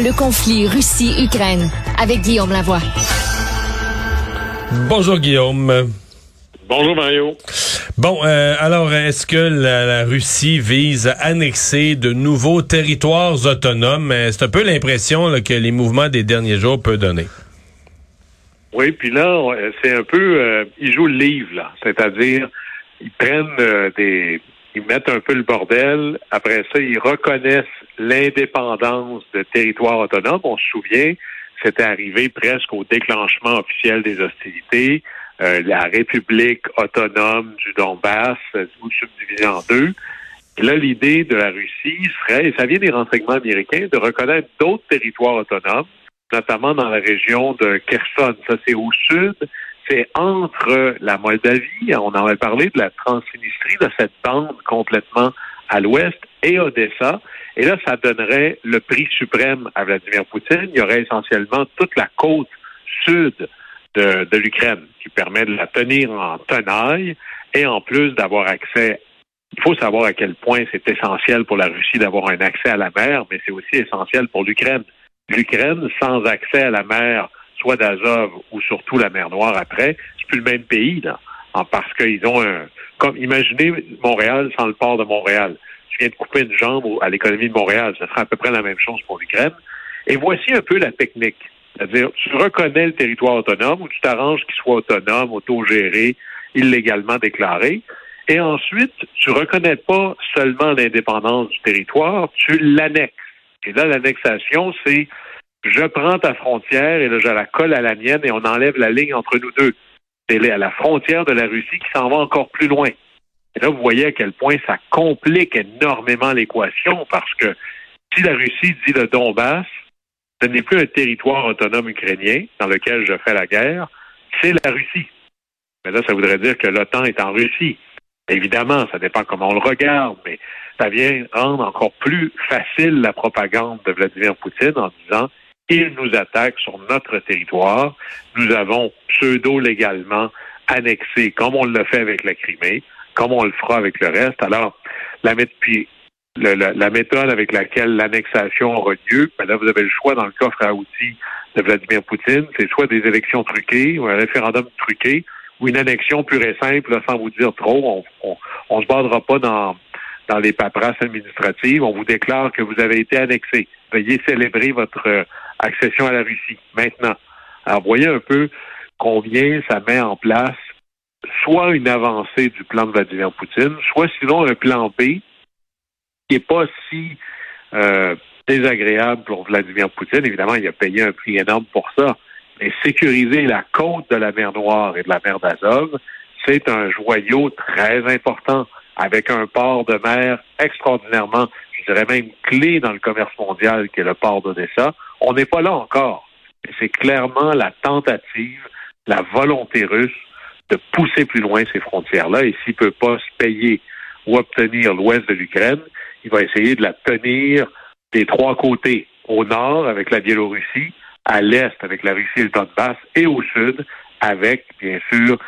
le conflit Russie-Ukraine avec Guillaume Lavoie. Bonjour Guillaume. Bonjour Mario. Bon, euh, alors est-ce que la, Russie vise à annexer de nouveaux territoires autonomes? Euh, c'est un peu l'impression que les mouvements des derniers jours peuvent donner. Oui, puis là, c'est un peu, euh, ils jouent le livre, là. C'est-à-dire, ils prennent des, ils mettent un peu le bordel. Après ça, ils reconnaissent l'indépendance de territoires autonomes. On se souvient, c'était arrivé presque au déclenchement officiel des hostilités. Euh, la République autonome du Donbass, euh, subdivisée en deux. Et là, l'idée de la Russie serait, et ça vient des renseignements américains, de reconnaître d'autres territoires autonomes, notamment dans la région de Kherson. Ça, c'est au sud, c'est entre la Moldavie, on en avait parlé de la Transnistrie, de cette bande complètement à l'ouest, et Odessa. Et là, ça donnerait le prix suprême à Vladimir Poutine. Il y aurait essentiellement toute la côte sud de, l'Ukraine, qui permet de la tenir en tenaille et en plus d'avoir accès. Il faut savoir à quel point c'est essentiel pour la Russie d'avoir un accès à la mer, mais c'est aussi essentiel pour l'Ukraine. L'Ukraine, sans accès à la mer, soit d'Azov ou surtout la mer Noire après, c'est plus le même pays, là. Parce qu'ils ont un. Comme imaginez Montréal sans le port de Montréal. Tu viens de couper une jambe à l'économie de Montréal. Ce serait à peu près la même chose pour l'Ukraine. Et voici un peu la technique. C'est-à-dire, tu reconnais le territoire autonome ou tu t'arranges qu'il soit autonome, autogéré, illégalement déclaré. Et ensuite, tu reconnais pas seulement l'indépendance du territoire, tu l'annexes. Et là, l'annexation, c'est je prends ta frontière et là, je la colle à la mienne et on enlève la ligne entre nous deux. C'est à la frontière de la Russie qui s'en va encore plus loin. Et là, vous voyez à quel point ça complique énormément l'équation parce que si la Russie dit le Donbass, ce n'est plus un territoire autonome ukrainien dans lequel je fais la guerre, c'est la Russie. Mais là, ça voudrait dire que l'OTAN est en Russie. Évidemment, ça dépend comment on le regarde, mais ça vient rendre encore plus facile la propagande de Vladimir Poutine en disant il nous attaque sur notre territoire. Nous avons pseudo-légalement annexé, comme on l'a fait avec la Crimée, comme on le fera avec le reste. Alors, la, méthode avec laquelle l'annexation aura lieu, ben là, vous avez le choix dans le coffre à outils de Vladimir Poutine, c'est soit des élections truquées ou un référendum truqué ou une annexion pure et simple, sans vous dire trop. On, on, se bordera pas dans, dans les paperasses administratives. On vous déclare que vous avez été annexé. Veuillez célébrer votre accession à la Russie maintenant. Alors, voyez un peu combien ça met en place soit une avancée du plan de Vladimir Poutine, soit sinon un plan B qui n'est pas si euh, désagréable pour Vladimir Poutine. Évidemment, il a payé un prix énorme pour ça. Mais sécuriser la côte de la mer Noire et de la mer d'Azov, c'est un joyau très important, avec un port de mer extraordinairement, je dirais même clé dans le commerce mondial, qui est le port d'Odessa. On n'est pas là encore. C'est clairement la tentative, la volonté russe de pousser plus loin ces frontières-là. Et s'il ne peut pas se payer ou obtenir l'ouest de l'Ukraine, il va essayer de la tenir des trois côtés, au nord avec la Biélorussie, à l'est avec la Russie et le Donbass, et au sud avec, bien sûr,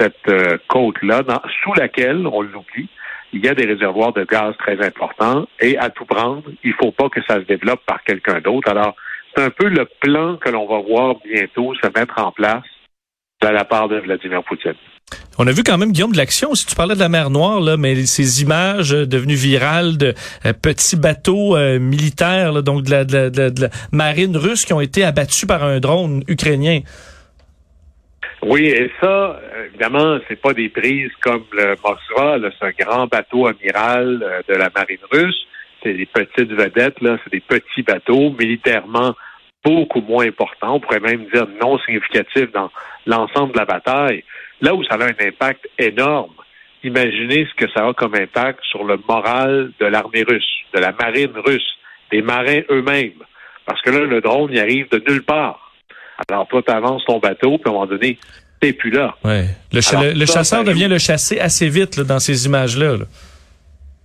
cette euh, côte-là, sous laquelle, on l'oublie, il y a des réservoirs de gaz très importants, et à tout prendre, il ne faut pas que ça se développe par quelqu'un d'autre. Alors, c'est un peu le plan que l'on va voir bientôt se mettre en place de la part de Vladimir Poutine. On a vu quand même, Guillaume, de l'action. Si tu parlais de la mer Noire, là, mais ces images euh, devenues virales de euh, petits bateaux euh, militaires, donc de la, marine russe qui ont été abattus par un drone ukrainien. Oui, et ça, évidemment, c'est pas des prises comme le Moskva, c'est un grand bateau amiral de la marine russe. C'est des petites vedettes, là, c'est des petits bateaux militairement beaucoup moins importants. On pourrait même dire non significatifs dans l'ensemble de la bataille. Là où ça a un impact énorme, imaginez ce que ça a comme impact sur le moral de l'armée russe, de la marine russe, des marins eux-mêmes. Parce que là, le drone, il arrive de nulle part. Alors, toi, tu avances ton bateau, puis à un moment donné, t'es plus là. Ouais. Le, chasseur devient le chassé assez vite dans ces images-là.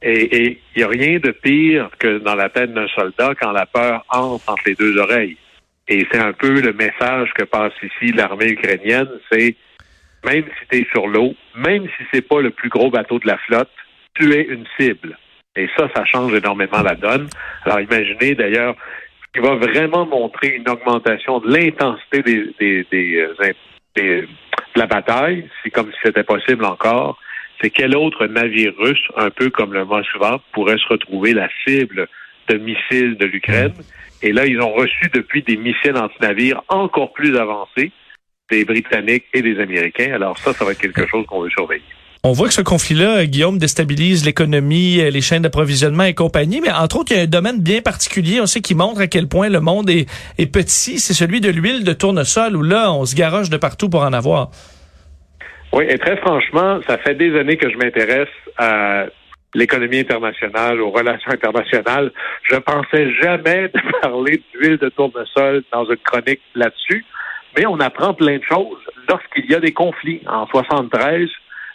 Et il n'y a rien de pire que dans la tête d'un soldat quand la peur entre entre les deux oreilles. Et c'est un peu le message que passe ici l'armée ukrainienne, c'est même si tu es sur l'eau, même si c'est pas le plus gros bateau de la flotte, tu es une cible. Et ça, ça change énormément la donne. Alors imaginez d'ailleurs, qui va vraiment montrer une augmentation de l'intensité des, des, des, de la bataille, c'est comme si c'était possible encore, c'est quel autre navire russe, un peu comme le Moskva, pourrait se retrouver la cible de missiles de l'Ukraine? Et là, ils ont reçu depuis des missiles anti-navires encore plus avancés des Britanniques et des Américains. Alors ça, ça va être quelque chose qu'on veut surveiller. On voit que ce conflit-là, Guillaume, déstabilise l'économie, les chaînes d'approvisionnement et compagnie, mais entre autres, il y a un domaine bien particulier, on sait, qui montre à quel point le monde est, est petit, c'est celui de l'huile de tournesol, où là, on se garoche de partout pour en avoir. Oui, et très franchement, ça fait des années que je m'intéresse à l'économie internationale, aux relations internationales. Je pensais jamais de parler d'huile de tournesol dans une chronique là-dessus, mais on apprend plein de choses lorsqu'il y a des conflits. En 73,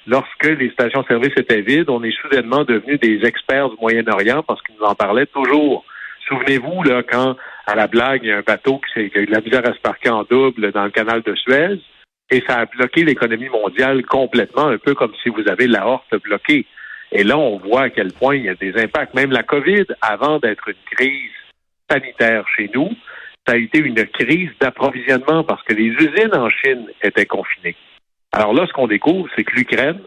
lorsque les stations-service étaient vides, on est soudainement devenus des experts du Moyen-Orient parce qu'ils nous en parlaient toujours. Souvenez-vous, là, quand, à la blague, il y a un bateau qui, a eu de la misère à se parquer en double dans le canal de Suez, et ça a bloqué l'économie mondiale complètement, un peu comme si vous avez la horte bloquée. Et là, on voit à quel point il y a des impacts. Même la COVID, avant d'être une crise sanitaire chez nous, ça a été une crise d'approvisionnement parce que les usines en Chine étaient confinées. Alors là, ce qu'on découvre, c'est que l'Ukraine,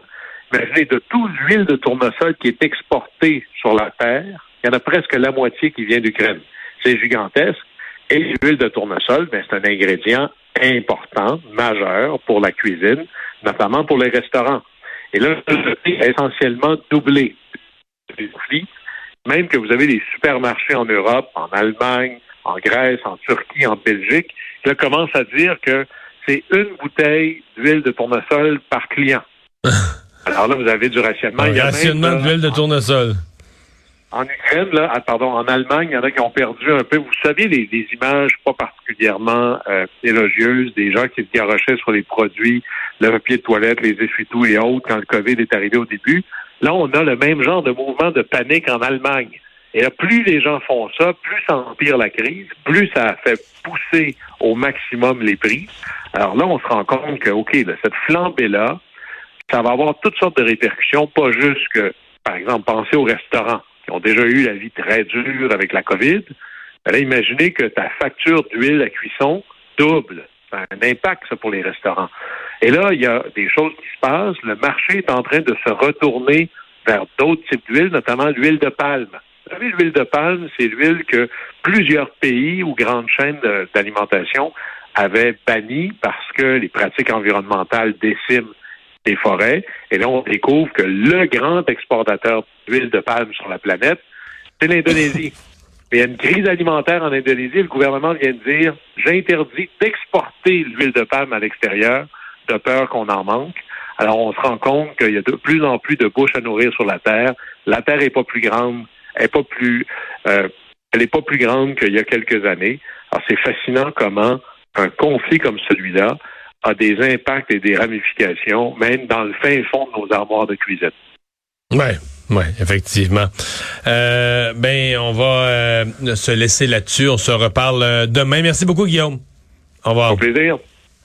imaginez, de toute l'huile de tournesol qui est exportée sur la Terre, il y en a presque la moitié qui vient d'Ukraine. C'est gigantesque. Et l'huile de tournesol, ben, c'est un ingrédient important, majeur pour la cuisine, notamment pour les restaurants. Et là, le prix a essentiellement doublé. Même que vous avez des supermarchés en Europe, en Allemagne, en Grèce, en Turquie, en Belgique, là commencent à dire que c'est une bouteille d'huile de tournesol par client. Alors là, vous avez du rationnement. Un rationnement d'huile de tournesol. En Ukraine, là, ah, pardon, en Allemagne, il y en a qui ont perdu un peu. Vous savez, les, images pas particulièrement euh, élogieuses des gens qui se garochaient sur les produits, le papier de toilette, les essuie-tout et autres quand le COVID est arrivé au début. Là, on a le même genre de mouvement de panique en Allemagne. Et là, plus les gens font ça, plus ça empire la crise, plus ça fait pousser au maximum les prix. Alors là, on se rend compte que, OK, cette flambée-là, ça va avoir toutes sortes de répercussions, pas juste que, par exemple, pensez aux restaurants qui ont déjà eu la vie très dure avec la COVID. Ben là, imaginez que ta facture d'huile à cuisson double. Ça a un impact, ça, pour les restaurants. Et là, il y a des choses qui se passent. Le marché est en train de se retourner vers d'autres types d'huile, notamment l'huile de palme. Vous savez, l'huile de palme, c'est l'huile que plusieurs pays ou grandes chaînes d'alimentation avaient bannie parce que les pratiques environnementales déciment des forêts. Et là, on découvre que le grand exportateur d'huile de palme sur la planète, c'est l'Indonésie. Il y a une crise alimentaire en Indonésie. Le gouvernement vient de dire j'interdis d'exporter l'huile de palme à l'extérieur de peur qu'on en manque. Alors, on se rend compte qu'il y a de plus en plus de bouches à nourrir sur la Terre. La Terre n'est pas plus grande, elle n'est pas plus, euh, elle est pas plus grande qu'il y a quelques années. Alors, c'est fascinant comment un conflit comme celui-là a des impacts et des ramifications, même dans le fin fond de nos armoires de cuisine. Ouais. Oui, effectivement. Euh, ben, on va euh, se laisser là-dessus. On se reparle euh, demain. Merci beaucoup, Guillaume. Au revoir. Au plaisir.